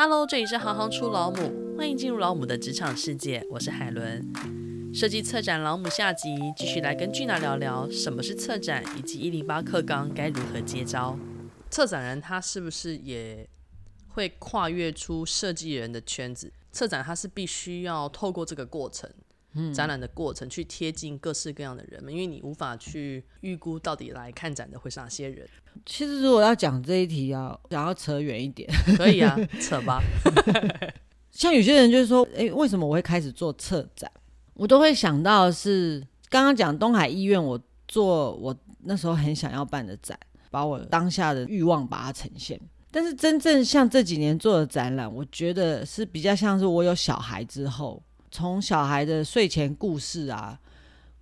Hello，这里是行行出老母，欢迎进入老母的职场世界。我是海伦。设计策展老母下集，继续来跟俊娜聊聊什么是策展，以及一零八课纲该如何接招。策展人他是不是也会跨越出设计人的圈子？策展他是必须要透过这个过程。展览的过程去贴近各式各样的人们，因为你无法去预估到底来看展的会是哪些人。其实如果要讲这一题啊，想要扯远一点，可以啊，扯吧。像有些人就是说，哎、欸，为什么我会开始做策展？我都会想到是刚刚讲东海医院，我做我那时候很想要办的展，把我当下的欲望把它呈现。但是真正像这几年做的展览，我觉得是比较像是我有小孩之后。从小孩的睡前故事啊，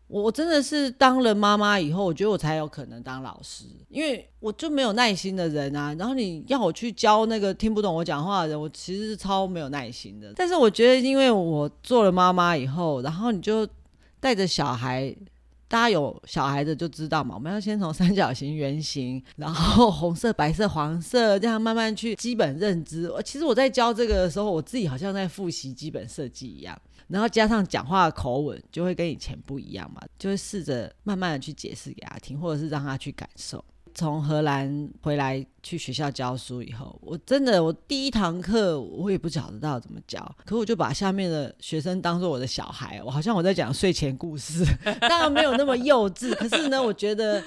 我真的是当了妈妈以后，我觉得我才有可能当老师，因为我就没有耐心的人啊。然后你要我去教那个听不懂我讲话的人，我其实是超没有耐心的。但是我觉得，因为我做了妈妈以后，然后你就带着小孩，大家有小孩的就知道嘛，我们要先从三角形、圆形，然后 红色、白色、黄色这样慢慢去基本认知。其实我在教这个的时候，我自己好像在复习基本设计一样。然后加上讲话的口吻，就会跟以前不一样嘛，就会试着慢慢的去解释给他听，或者是让他去感受。从荷兰回来去学校教书以后，我真的我第一堂课我也不晓得到怎么教，可我就把下面的学生当做我的小孩，我好像我在讲睡前故事，当然没有那么幼稚，可是呢，我觉得。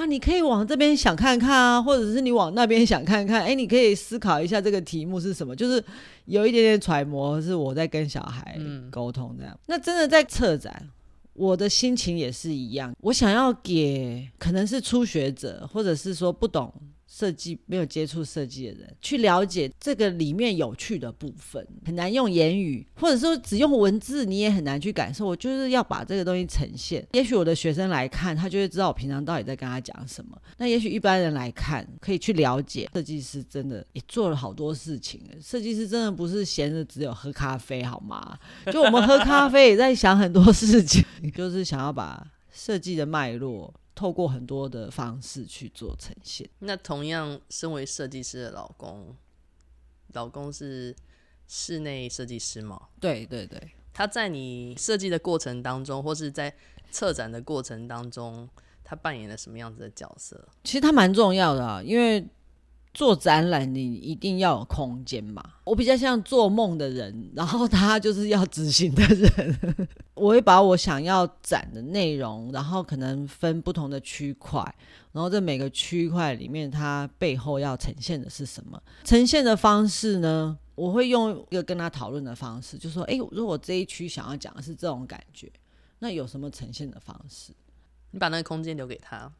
啊，你可以往这边想看看啊，或者是你往那边想看看。哎，你可以思考一下这个题目是什么，就是有一点点揣摩，是我在跟小孩沟通这样。嗯。那真的在策展，我的心情也是一样。我想要给可能是初学者，或者是说不懂。设计没有接触设计的人去了解这个里面有趣的部分，很难用言语，或者说只用文字，你也很难去感受。我就是要把这个东西呈现。也许我的学生来看，他就会知道我平常到底在跟他讲什么。那也许一般人来看，可以去了解设计师真的也做了好多事情。设计师真的不是闲着只有喝咖啡好吗？就我们喝咖啡也在想很多事情，就是想要把设计的脉络。透过很多的方式去做呈现。那同样，身为设计师的老公，老公是室内设计师吗？对对对。他在你设计的过程当中，或是在策展的过程当中，他扮演了什么样子的角色？其实他蛮重要的啊，因为。做展览，你一定要有空间嘛。我比较像做梦的人，然后他就是要执行的人。我会把我想要展的内容，然后可能分不同的区块，然后在每个区块里面，它背后要呈现的是什么？呈现的方式呢？我会用一个跟他讨论的方式，就说：诶，如果这一区想要讲的是这种感觉，那有什么呈现的方式？你把那个空间留给他。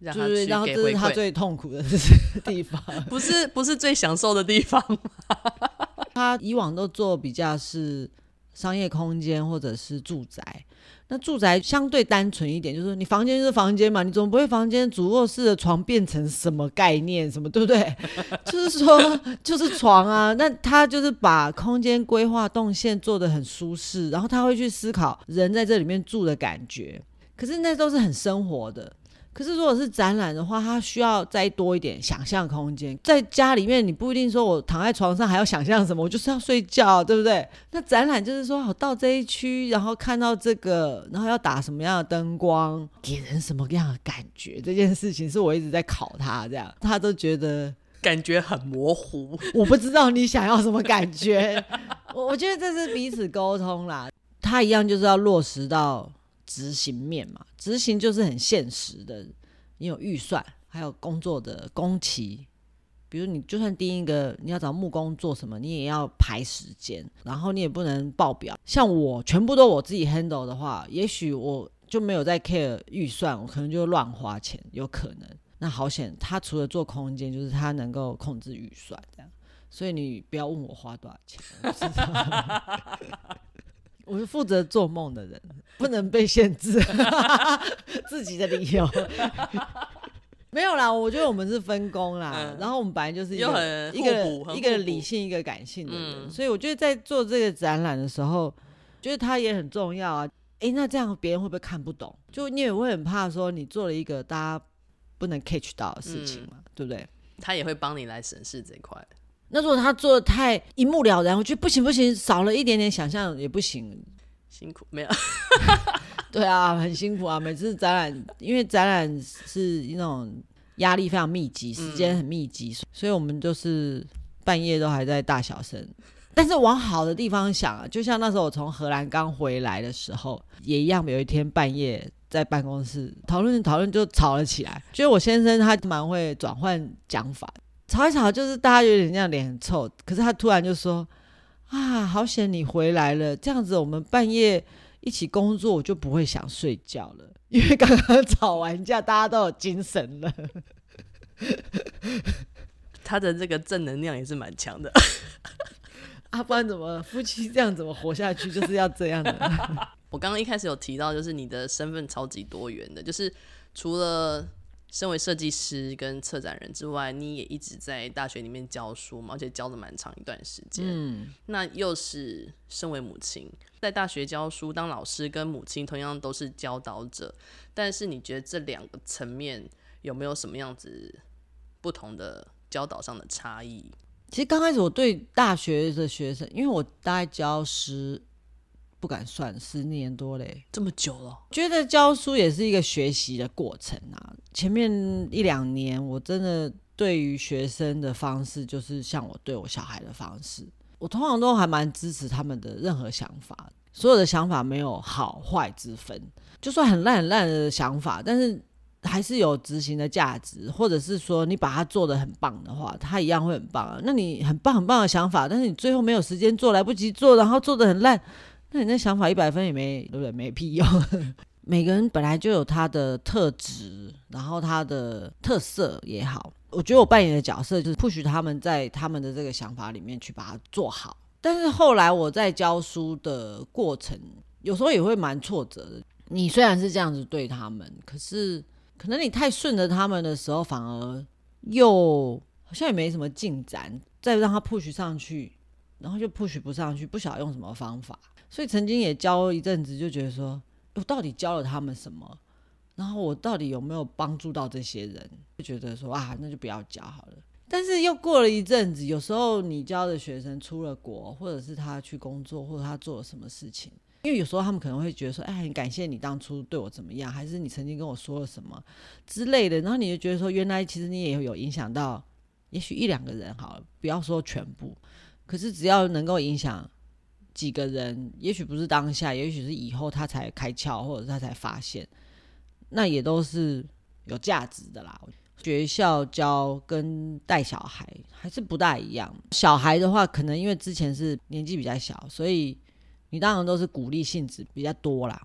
就是，然后这是他最痛苦的 地方，不是不是最享受的地方。他以往都做比较是商业空间或者是住宅，那住宅相对单纯一点，就是你房间就是房间嘛，你总不会房间主卧室的床变成什么概念，什么对不对？就是说就是床啊，那他就是把空间规划动线做得很舒适，然后他会去思考人在这里面住的感觉，可是那都是很生活的。可是，如果是展览的话，它需要再多一点想象空间。在家里面，你不一定说我躺在床上还要想象什么，我就是要睡觉，对不对？那展览就是说，好到这一区，然后看到这个，然后要打什么样的灯光，给人什么样的感觉？这件事情是我一直在考他，这样他都觉得感觉很模糊。我不知道你想要什么感觉，我 我觉得这是彼此沟通啦。他一样就是要落实到。执行面嘛，执行就是很现实的。你有预算，还有工作的工期，比如你就算第一个你要找木工做什么，你也要排时间，然后你也不能爆表。像我全部都我自己 handle 的话，也许我就没有在 care 预算，我可能就乱花钱，有可能。那好险，他除了做空间，就是他能够控制预算这样。所以你不要问我花多少钱，我知道 我是负责做梦的人，不能被限制 自己的理由。没有啦，我觉得我们是分工啦，嗯、然后我们本来就是一个一个一个理性一个感性的人，嗯、所以我觉得在做这个展览的时候，觉得它也很重要啊。哎，那这样别人会不会看不懂？就你也会很怕说你做了一个大家不能 catch 到的事情嘛，嗯、对不对？他也会帮你来审视这块。那如果他做的太一目了然，我觉得不行不行，少了一点点想象也不行。辛苦没有？对啊，很辛苦啊。每次展览，因为展览是那种压力非常密集，时间很密集，嗯，所以我们就是半夜都还在大小声。但是往好的地方想啊，就像那时候我从荷兰刚回来的时候，也一样。有一天半夜在办公室讨论讨论，就吵了起来。就是我先生他蛮会转换讲法，吵一吵就是大家有点这样脸很臭。可是他突然就说：“啊，好险你回来了，这样子我们半夜一起工作，我就不会想睡觉了，因为刚刚吵完架，大家都有精神了。”他的这个正能量也是蛮强的。啊，不然怎么夫妻这样怎么活下去？就是要这样的。我刚刚一开始有提到，就是你的身份超级多元的，就是除了身为设计师跟策展人之外，你也一直在大学里面教书嘛，而且教了蛮长一段时间。嗯，那又是身为母亲，在大学教书当老师，跟母亲同样都是教导者，但是你觉得这两个层面有没有什么样子不同的教导上的差异？其实刚开始我对大学的学生，因为我大概教十，不敢算十年多嘞，这么久了，觉得教书也是一个学习的过程啊。前面一两年，我真的对于学生的方式，就是像我对我小孩的方式，我通常都还蛮支持他们的任何想法，所有的想法没有好坏之分，就算很烂很烂的想法，但是。还是有执行的价值，或者是说你把它做得很棒的话，它一样会很棒啊。那你很棒很棒的想法，但是你最后没有时间做，来不及做，然后做得很烂，那你那想法一百分也没对不对？没屁用。每个人本来就有他的特质，然后他的特色也好，我觉得我扮演的角色就是 push 他们在他们的这个想法里面去把它做好。但是后来我在教书的过程，有时候也会蛮挫折的。你虽然是这样子对他们，可是。可能你太顺着他们的时候，反而又好像也没什么进展。再让他 push 上去，然后就 push 不上去，不晓得用什么方法。所以曾经也教一阵子，就觉得说，我到底教了他们什么？然后我到底有没有帮助到这些人？就觉得说啊，那就不要教好了。但是又过了一阵子，有时候你教的学生出了国，或者是他去工作，或者他做了什么事情。因为有时候他们可能会觉得说，哎，很感谢你当初对我怎么样，还是你曾经跟我说了什么之类的，然后你就觉得说，原来其实你也有影响到，也许一两个人好了，不要说全部，可是只要能够影响几个人，也许不是当下，也许是以后他才开窍，或者他才发现，那也都是有价值的啦。学校教跟带小孩还是不大一样，小孩的话，可能因为之前是年纪比较小，所以。你当然都是鼓励性质比较多啦，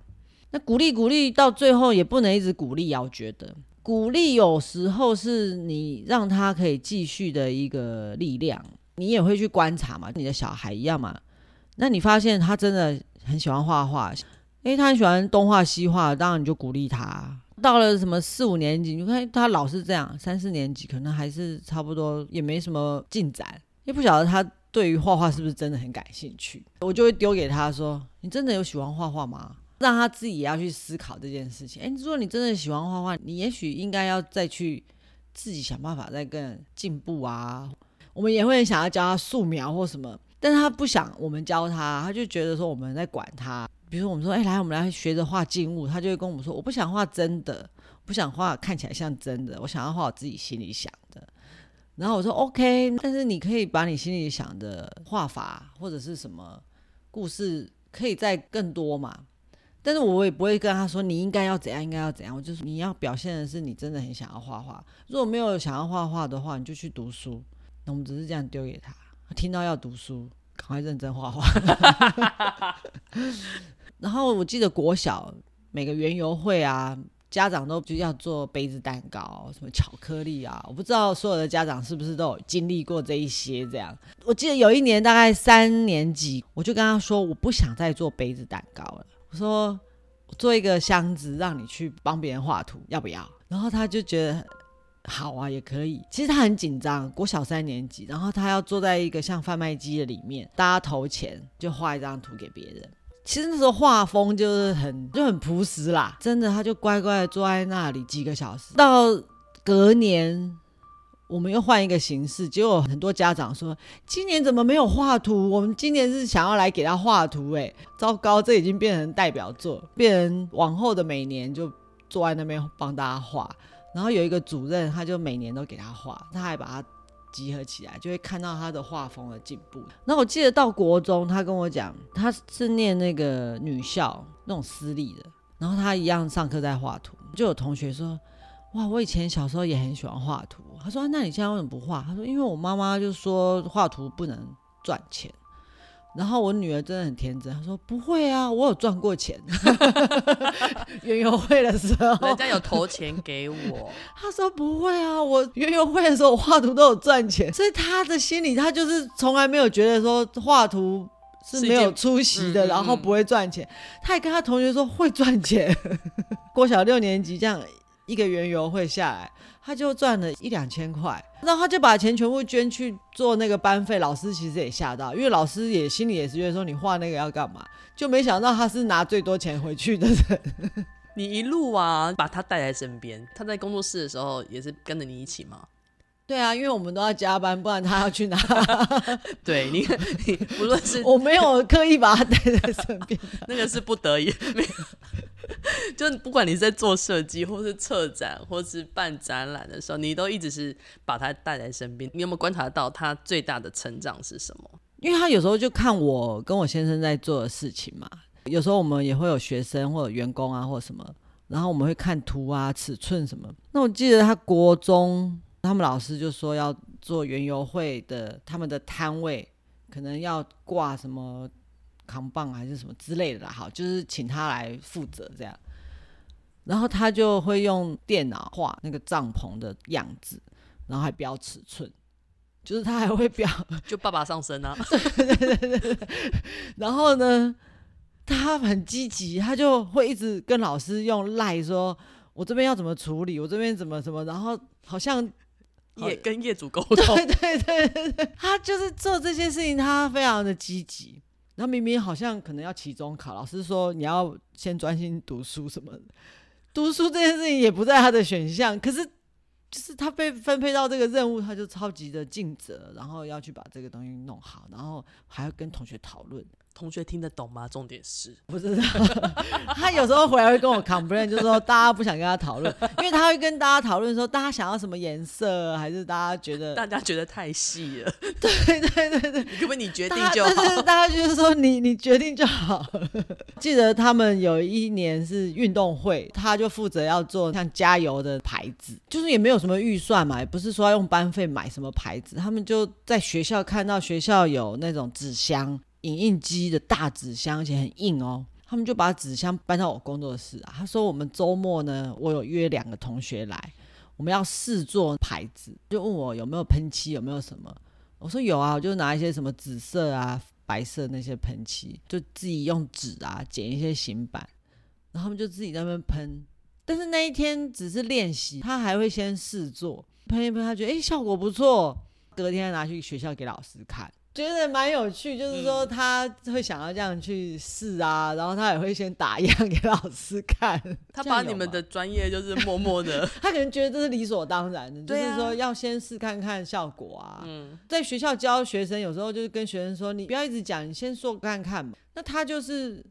那鼓励鼓励到最后也不能一直鼓励啊，我觉得鼓励有时候是你让他可以继续的一个力量，你也会去观察嘛，你的小孩一样嘛，那你发现他真的很喜欢画画，因为，他很喜欢东画西画，当然你就鼓励他。到了什么四五年级，你看他老是这样，三四年级可能还是差不多，也没什么进展，也不晓得他。对于画画是不是真的很感兴趣？我就会丢给他说：“你真的有喜欢画画吗？”让他自己也要去思考这件事情。诶，如果你真的喜欢画画，你也许应该要再去自己想办法再更进步啊。我们也会想要教他素描或什么，但是他不想我们教他，他就觉得说我们在管他。比如说我们说：“哎，来，我们来学着画静物。”他就会跟我们说：“我不想画真的，不想画看起来像真的，我想要画我自己心里想的。”然后我说 OK，但是你可以把你心里想的画法或者是什么故事，可以再更多嘛。但是我也不会跟他说你应该要怎样，应该要怎样。我就是你要表现的是你真的很想要画画。如果没有想要画画的话，你就去读书。那我们只是这样丢给他，听到要读书，赶快认真画画。然后我记得国小每个园游会啊。家长都就要做杯子蛋糕，什么巧克力啊，我不知道所有的家长是不是都有经历过这一些。这样，我记得有一年大概三年级，我就跟他说，我不想再做杯子蛋糕了。我说，做一个箱子让你去帮别人画图，要不要？然后他就觉得好啊，也可以。其实他很紧张，国小三年级，然后他要坐在一个像贩卖机的里面，大家投钱就画一张图给别人。其实那时候画风就是很就很朴实啦，真的，他就乖乖的坐在那里几个小时。到隔年，我们又换一个形式，结果很多家长说，今年怎么没有画图？我们今年是想要来给他画图，哎，糟糕，这已经变成代表作，变成往后的每年就坐在那边帮大家画。然后有一个主任，他就每年都给他画，他还把他集合起来，就会看到他的画风的进步。那我记得到国中，他跟我讲，他是念那个女校，那种私立的，然后他一样上课在画图，就有同学说。哇，我以前小时候也很喜欢画图。他说：“那你现在为什么不画？”他说：“因为我妈妈就说画图不能赚钱。”然后我女儿真的很天真，她说：“不会啊，我有赚过钱。园游会的时候，人家有投钱给我。”她说：“不会啊，我园游会的时候我画图都有赚钱。”所以她的心里，她就是从来没有觉得说画图是没有出息的，然后不会赚钱。他也跟他同学说会赚钱。郭小六年级这样。一个园游会下来，他就赚了一两千块，然后他就把钱全部捐去做那个班费。老师其实也吓到，因为老师也心里也是觉得说，你画那个要干嘛？就没想到他是拿最多钱回去的人。你一路啊，把他带在身边，他在工作室的时候也是跟着你一起吗？对啊，因为我们都要加班，不然他要去哪？对你，你不论是我没有刻意把他带在身边，那个是不得已，没有。就不管你是在做设计，或是策展，或是办展览的时候，你都一直是把他带在身边。你有没有观察到他最大的成长是什么？因为他有时候就看我跟我先生在做的事情嘛。有时候我们也会有学生或者员工啊，或者什么，然后我们会看图啊、尺寸什么。那我记得他国中。他们老师就说要做园游会的，他们的摊位可能要挂什么扛棒还是什么之类的啦，好，就是请他来负责这样。然后他就会用电脑画那个帐篷的样子，然后还标尺寸，就是他还会标，就爸爸上身啊。对对对对。然后呢，他很积极，他就会一直跟老师用赖说，我这边要怎么处理，我这边怎么怎么，然后好像。也跟业主沟通，对对对对对，他就是做这些事情，他非常的积极。那明明好像可能要期中考，老师说你要先专心读书什么的，读书这件事情也不在他的选项。可是就是他被分配到这个任务，他就超级的尽责，然后要去把这个东西弄好，然后还要跟同学讨论。同学听得懂吗？重点是不知道。他有时候回来会跟我 complain，就是说大家不想跟他讨论，因为他会跟大家讨论说，大家想要什么颜色，还是大家觉得大家觉得太细了。对对对对，可不可以你决定就好？是大家就是说你你决定就好。记得他们有一年是运动会，他就负责要做像加油的牌子，就是也没有什么预算嘛，也不是说要用班费买什么牌子，他们就在学校看到学校有那种纸箱。影印机的大纸箱，而且很硬哦。他们就把纸箱搬到我工作室啊。他说：“我们周末呢，我有约两个同学来，我们要试做牌子，就问我有没有喷漆，有没有什么。我说有啊，我就拿一些什么紫色啊、白色那些喷漆，就自己用纸啊剪一些型板，然后他们就自己在那边喷。但是那一天只是练习，他还会先试做，喷一喷，他觉得诶效果不错，隔天拿去学校给老师看。”觉得蛮有趣，就是说他会想要这样去试啊，嗯、然后他也会先打样给老师看。他把你们的专业就是默默的，他可能觉得这是理所当然的，就是说要先试看看效果啊。嗯，在学校教学生，有时候就是跟学生说，你不要一直讲，你先说看看嘛。那他就是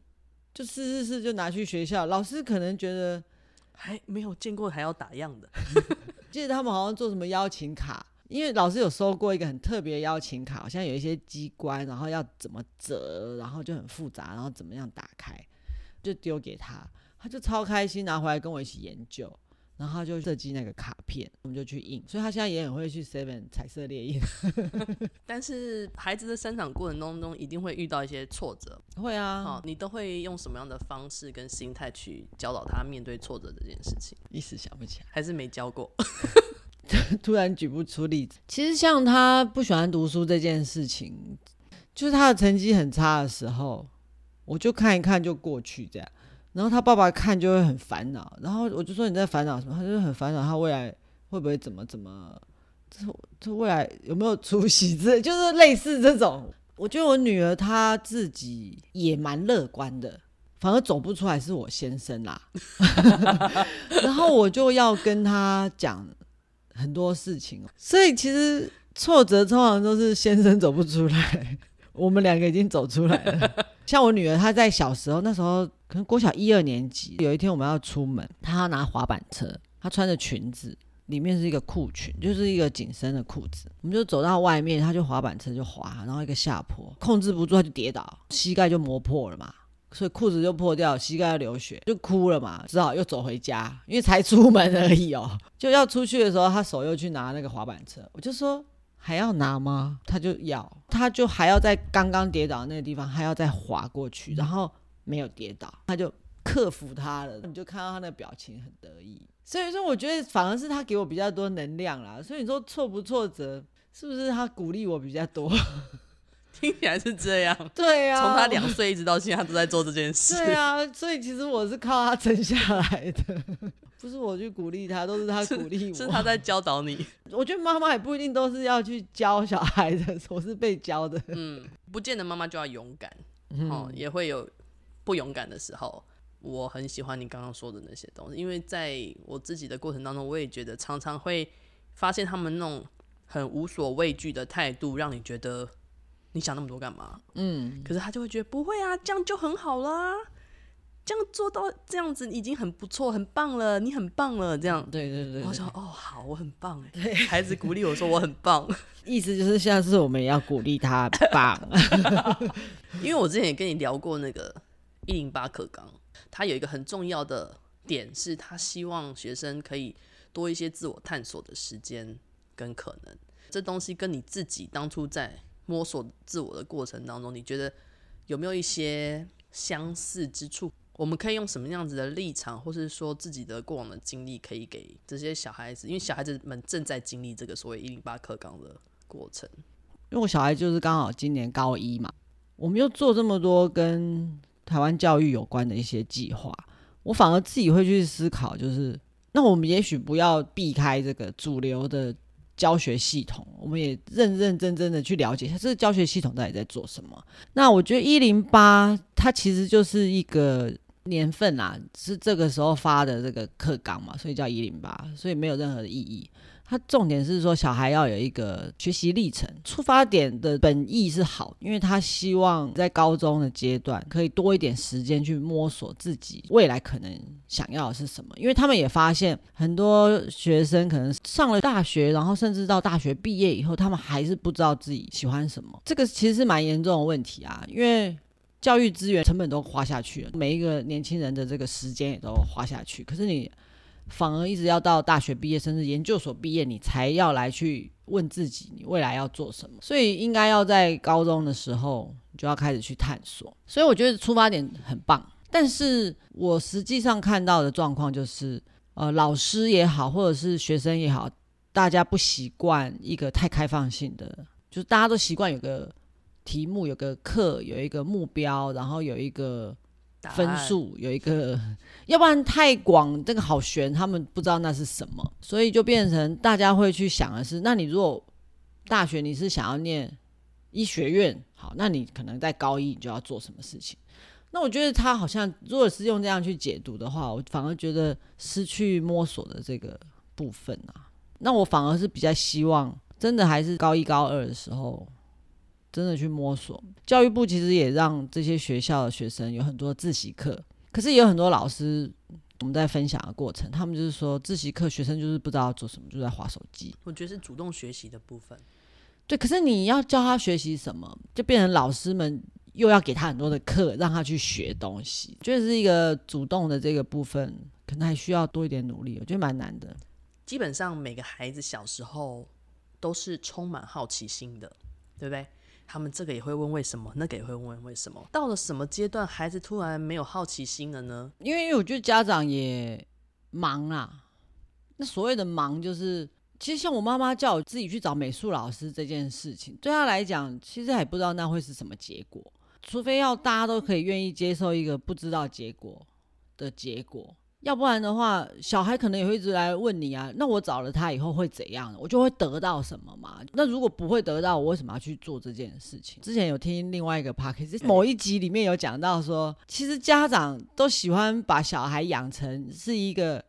就试试试，就拿去学校，老师可能觉得还没有见过还要打样的。记得他们好像做什么邀请卡。因为老师有收过一个很特别的邀请卡，好像有一些机关，然后要怎么折，然后就很复杂，然后怎么样打开，就丢给他，他就超开心，拿回来跟我一起研究，然后他就设计那个卡片，我们就去印，所以他现在也很会去 Seven 彩色列印。但是孩子的生长过程当中一定会遇到一些挫折，会啊，好，你都会用什么样的方式跟心态去教导他面对挫折这件事情？一时想不起来，还是没教过？突然举不出例子。其实像他不喜欢读书这件事情，就是他的成绩很差的时候，我就看一看就过去这样。然后他爸爸看就会很烦恼。然后我就说你在烦恼什么？他就很烦恼，他未来会不会怎么怎么？这这未来有没有出息？这就是类似这种。我觉得我女儿她自己也蛮乐观的，反而走不出来是我先生啦。然后我就要跟他讲。很多事情，所以其实挫折通常都是先生走不出来，我们两个已经走出来了。像我女儿，她在小时候那时候可能国小一二年级，有一天我们要出门，她要拿滑板车，她穿着裙子，里面是一个裤裙，就是一个紧身的裤子。我们就走到外面，她就滑板车就滑，然后一个下坡，控制不住，她就跌倒，膝盖就磨破了嘛。所以裤子就破掉，膝盖要流血，就哭了嘛，只好又走回家，因为才出门而已哦。就要出去的时候，他手又去拿那个滑板车，我就说还要拿吗？他就要，他就还要在刚刚跌倒的那个地方还要再滑过去，然后没有跌倒，他就克服他了。你就看到他那表情很得意，所以说我觉得反而是他给我比较多能量啦。所以你说挫不挫折，是不是他鼓励我比较多？听起来是这样，对呀、啊，从他两岁一直到现在，他都在做这件事。对啊，所以其实我是靠他撑下来的，不是我去鼓励他，都是他鼓励我。是他在教导你。我觉得妈妈也不一定都是要去教小孩的，我是被教的。嗯，不见得妈妈就要勇敢，哦，也会有不勇敢的时候。我很喜欢你刚刚说的那些东西，因为在我自己的过程当中，我也觉得常常会发现他们那种很无所畏惧的态度，让你觉得。你想那么多干嘛？嗯，可是他就会觉得不会啊，这样就很好啦，这样做到这样子已经很不错，很棒了，你很棒了，这样。对对对，对，我想哦，好，我很棒哎。对，孩子鼓励我说我很棒，意思就是下次我们也要鼓励他棒。因为我之前也跟你聊过那个一零八课纲，他有一个很重要的点是，他希望学生可以多一些自我探索的时间跟可能。这东西跟你自己当初在摸索自我的过程当中，你觉得有没有一些相似之处？我们可以用什么样子的立场，或是说自己的过往的经历，可以给这些小孩子？因为小孩子们正在经历这个所谓一零八课纲的过程。因为我小孩就是刚好今年高一嘛，我们又做这么多跟台湾教育有关的一些计划，我反而自己会去思考，就是那我们也许不要避开这个主流的。教学系统，我们也认认真真的去了解一下这个教学系统到底在做什么。那我觉得一零八它其实就是一个年份啊，是这个时候发的这个课纲嘛，所以叫一零八，所以没有任何的意义。他重点是说，小孩要有一个学习历程，出发点的本意是好，因为他希望在高中的阶段可以多一点时间去摸索自己未来可能想要的是什么。因为他们也发现很多学生可能上了大学，然后甚至到大学毕业以后，他们还是不知道自己喜欢什么。这个其实是蛮严重的问题啊，因为教育资源成本都花下去了，每一个年轻人的这个时间也都花下去，可是你。反而一直要到大学毕业，甚至研究所毕业，你才要来去问自己，你未来要做什么。所以应该要在高中的时候你就要开始去探索。所以我觉得出发点很棒，但是我实际上看到的状况就是，呃，老师也好，或者是学生也好，大家不习惯一个太开放性的，就是大家都习惯有个题目、有个课、有一个目标，然后有一个。分数有一个，要不然太广，这个好悬，他们不知道那是什么，所以就变成大家会去想的是，那你如果大学你是想要念医学院，好，那你可能在高一你就要做什么事情？那我觉得他好像如果是用这样去解读的话，我反而觉得失去摸索的这个部分啊，那我反而是比较希望，真的还是高一高二的时候。真的去摸索，教育部其实也让这些学校的学生有很多自习课，可是也有很多老师，我们在分享的过程，他们就是说自习课学生就是不知道做什么，就在划手机。我觉得是主动学习的部分，对。可是你要教他学习什么，就变成老师们又要给他很多的课，让他去学东西，就是一个主动的这个部分，可能还需要多一点努力，我觉得蛮难的。基本上每个孩子小时候都是充满好奇心的，对不对？他们这个也会问为什么，那个也会问为什么。到了什么阶段，孩子突然没有好奇心了呢？因为我觉得家长也忙啊。那所谓的忙，就是其实像我妈妈叫我自己去找美术老师这件事情，对她来讲，其实还不知道那会是什么结果。除非要大家都可以愿意接受一个不知道结果的结果。要不然的话，小孩可能也会一直来问你啊。那我找了他以后会怎样？我就会得到什么嘛？那如果不会得到，我为什么要去做这件事情？之前有听另外一个 podcast，某一集里面有讲到说，其实家长都喜欢把小孩养成是一个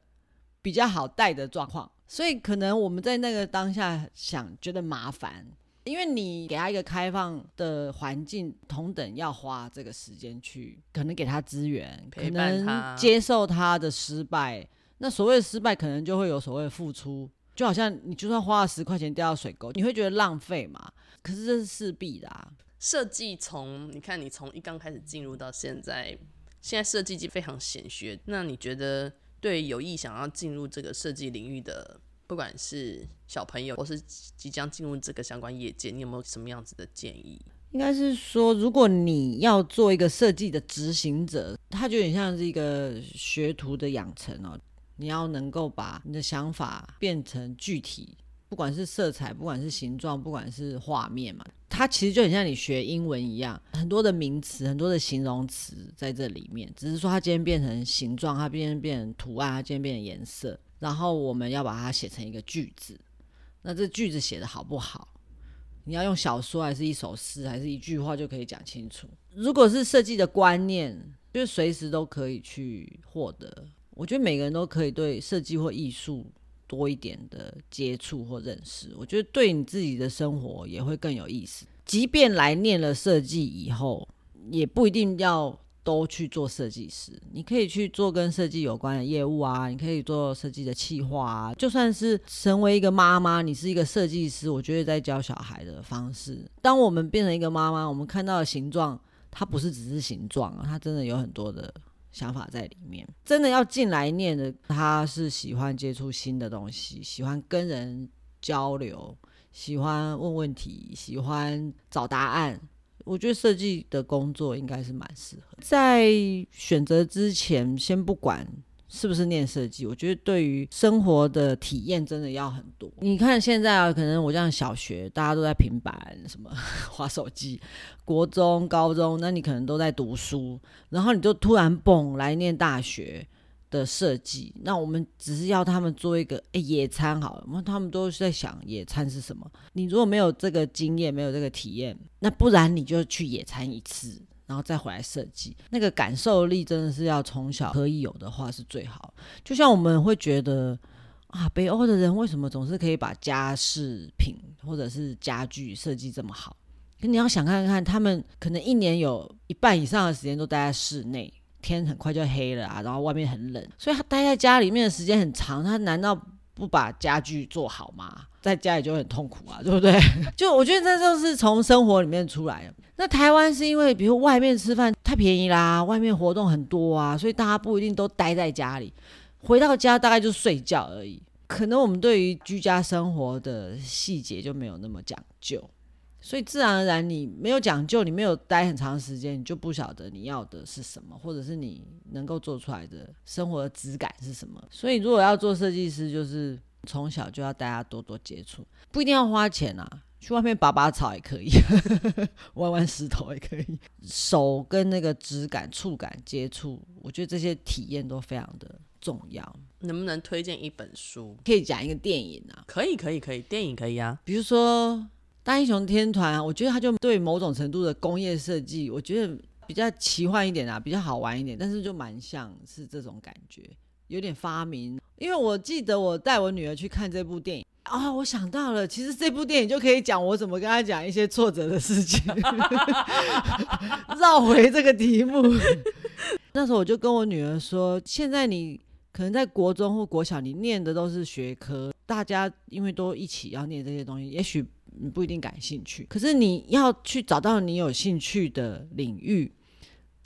比较好带的状况，所以可能我们在那个当下想觉得麻烦，因为你给他一个开放的环境，同等要花这个时间去，可能给他资源，可能接受他的失败。那所谓的失败，可能就会有所谓的付出，就好像你就算花了十块钱掉到水沟，你会觉得浪费嘛？可是这是势必的啊。设计从你看，你从一刚开始进入到现在，现在设计已经非常显学。那你觉得对有意想要进入这个设计领域的，不管是小朋友或是即将进入这个相关业界，你有没有什么样子的建议？应该是说，如果你要做一个设计的执行者，它就有点像是一个学徒的养成哦。你要能够把你的想法变成具体。不管是色彩，不管是形状，不管是画面嘛，它其实就很像你学英文一样，很多的名词，很多的形容词在这里面。只是说它今天变成形状，它今天变成图案，它今天变成颜色，然后我们要把它写成一个句子。那这句子写得好不好？你要用小说，还是一首诗，还是一句话就可以讲清楚？如果是设计的观念，就随时都可以去获得。我觉得每个人都可以对设计或艺术。多一点的接触或认识，我觉得对你自己的生活也会更有意思。即便来念了设计以后，也不一定要都去做设计师。你可以去做跟设计有关的业务啊，你可以做设计的企划啊。就算是成为一个妈妈，你是一个设计师，我觉得在教小孩的方式。当我们变成一个妈妈，我们看到的形状，它不是只是形状啊，它真的有很多的。想法在里面，真的要进来念的，他是喜欢接触新的东西，喜欢跟人交流，喜欢问问题，喜欢找答案。我觉得设计的工作应该是蛮适合。在选择之前，先不管。是不是念设计？我觉得对于生活的体验真的要很多。你看现在啊，可能我这样小学大家都在平板什么 滑手机，国中、高中，那你可能都在读书，然后你就突然蹦来念大学的设计。那我们只是要他们做一个诶、野餐好了，那他们都是在想野餐是什么。你如果没有这个经验，没有这个体验，那不然你就去野餐一次。然后再回来设计，那个感受力真的是要从小可以有的话是最好。就像我们会觉得啊，北欧的人为什么总是可以把家饰品或者是家具设计这么好？可你要想看看，他们可能一年有一半以上的时间都待在室内，天很快就黑了啊，然后外面很冷，所以他待在家里面的时间很长，他难道不把家具做好吗？在家里就很痛苦啊，对不对？就我觉得这就是从生活里面出来的。那台湾是因为，比如外面吃饭太便宜啦，外面活动很多啊，所以大家不一定都待在家里，回到家大概就睡觉而已。可能我们对于居家生活的细节就没有那么讲究，所以自然而然你没有讲究，你没有待很长时间，你就不晓得你要的是什么，或者是你能够做出来的生活的质感是什么。所以如果要做设计师，就是从小就要大家多多接触，不一定要花钱啊。去外面拔拔草也可以，玩玩石头也可以，手跟那个质感、触感接触，我觉得这些体验都非常的重要。能不能推荐一本书？可以讲一个电影啊？可以，可以，可以，电影可以啊。比如说《大英雄天团》，我觉得它就对某种程度的工业设计，我觉得比较奇幻一点啊，比较好玩一点，但是就蛮像是这种感觉，有点发明。因为我记得我带我女儿去看这部电影。啊、我想到了，其实这部电影就可以讲我怎么跟他讲一些挫折的事情，绕回这个题目。那时候我就跟我女儿说，现在你可能在国中或国小，你念的都是学科，大家因为都一起要念这些东西，也许你不一定感兴趣，可是你要去找到你有兴趣的领域，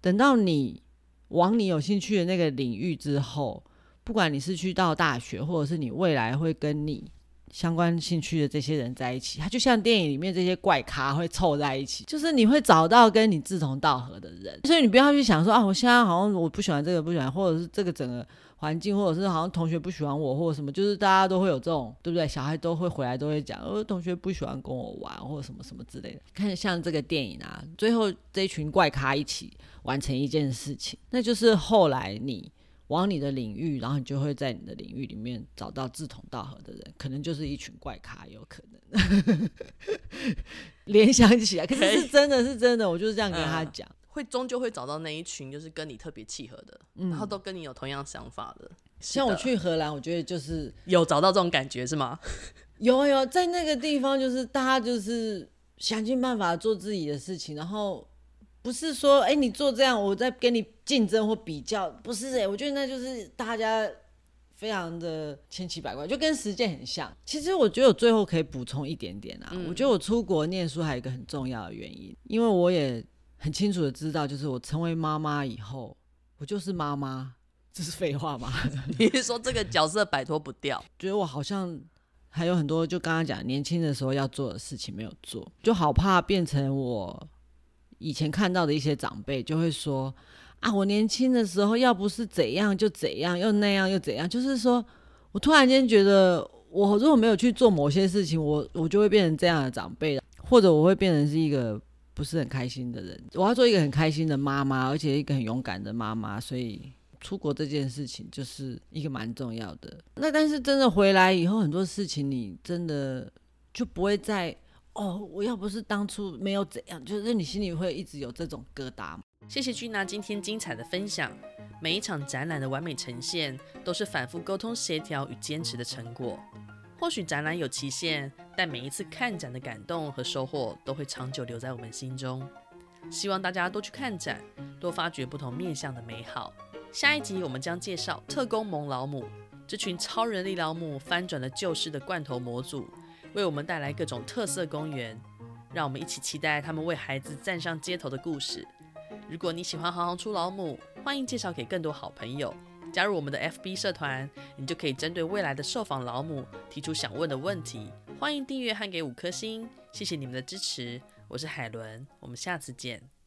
等到你往你有兴趣的那个领域之后，不管你是去到大学，或者是你未来会跟你。相关兴趣的这些人在一起，他就像电影里面这些怪咖会凑在一起，就是你会找到跟你志同道合的人，所以你不要去想说啊，我现在好像我不喜欢这个，不喜欢，或者是这个整个环境，或者是好像同学不喜欢我，或者什么，就是大家都会有这种，对不对？小孩都会回来都会讲，呃，同学不喜欢跟我玩，或者什么什么之类的。看像这个电影啊，最后这一群怪咖一起完成一件事情，那就是后来你。往你的领域，然后你就会在你的领域里面找到志同道合的人，可能就是一群怪咖，有可能 联想起来。可是是真的是真的，我就是这样跟他讲，会终究会找到那一群，就是跟你特别契合的，然后都跟你有同样想法的。像我去荷兰，我觉得就是有找到这种感觉是吗？有有，在那个地方就是大家就是想尽办法做自己的事情，然后不是说哎、欸、你做这样我在跟你竞争或比较，不是哎、欸，我觉得那就是大家非常的千奇百怪，就跟实践很像。其实我觉得我最后可以补充一点点啊，嗯、我觉得我出国念书还有一个很重要的原因，因为我也很清楚的知道，就是我成为妈妈以后，我就是妈妈，这是废话吗？你是说这个角色摆脱不掉？觉得我好像。还有很多，就刚刚讲年轻的时候要做的事情没有做，就好怕变成我以前看到的一些长辈就会说啊，我年轻的时候要不是怎样就怎样，又那样又怎样，就是说我突然间觉得，我如果没有去做某些事情，我我就会变成这样的长辈，或者我会变成是一个不是很开心的人。我要做一个很开心的妈妈，而且一个很勇敢的妈妈，所以。出国这件事情就是一个蛮重要的。那但是真的回来以后，很多事情你真的就不会再哦，我要不是当初没有怎样，就是你心里会一直有这种疙瘩。谢谢君娜今天精彩的分享。每一场展览的完美呈现，都是反复沟通协调与坚持的成果。或许展览有期限，但每一次看展的感动和收获，都会长久留在我们心中。希望大家多去看展，多发掘不同面向的美好。下一集我们将介绍特工萌老母，这群超人力老母翻转了旧式的罐头模组，为我们带来各种特色公园。让我们一起期待他们为孩子站上街头的故事。如果你喜欢行行出老母，欢迎介绍给更多好朋友，加入我们的 FB 社团，你就可以针对未来的受访老母提出想问的问题。欢迎订阅和给五颗星，谢谢你们的支持。我是海伦，我们下次见。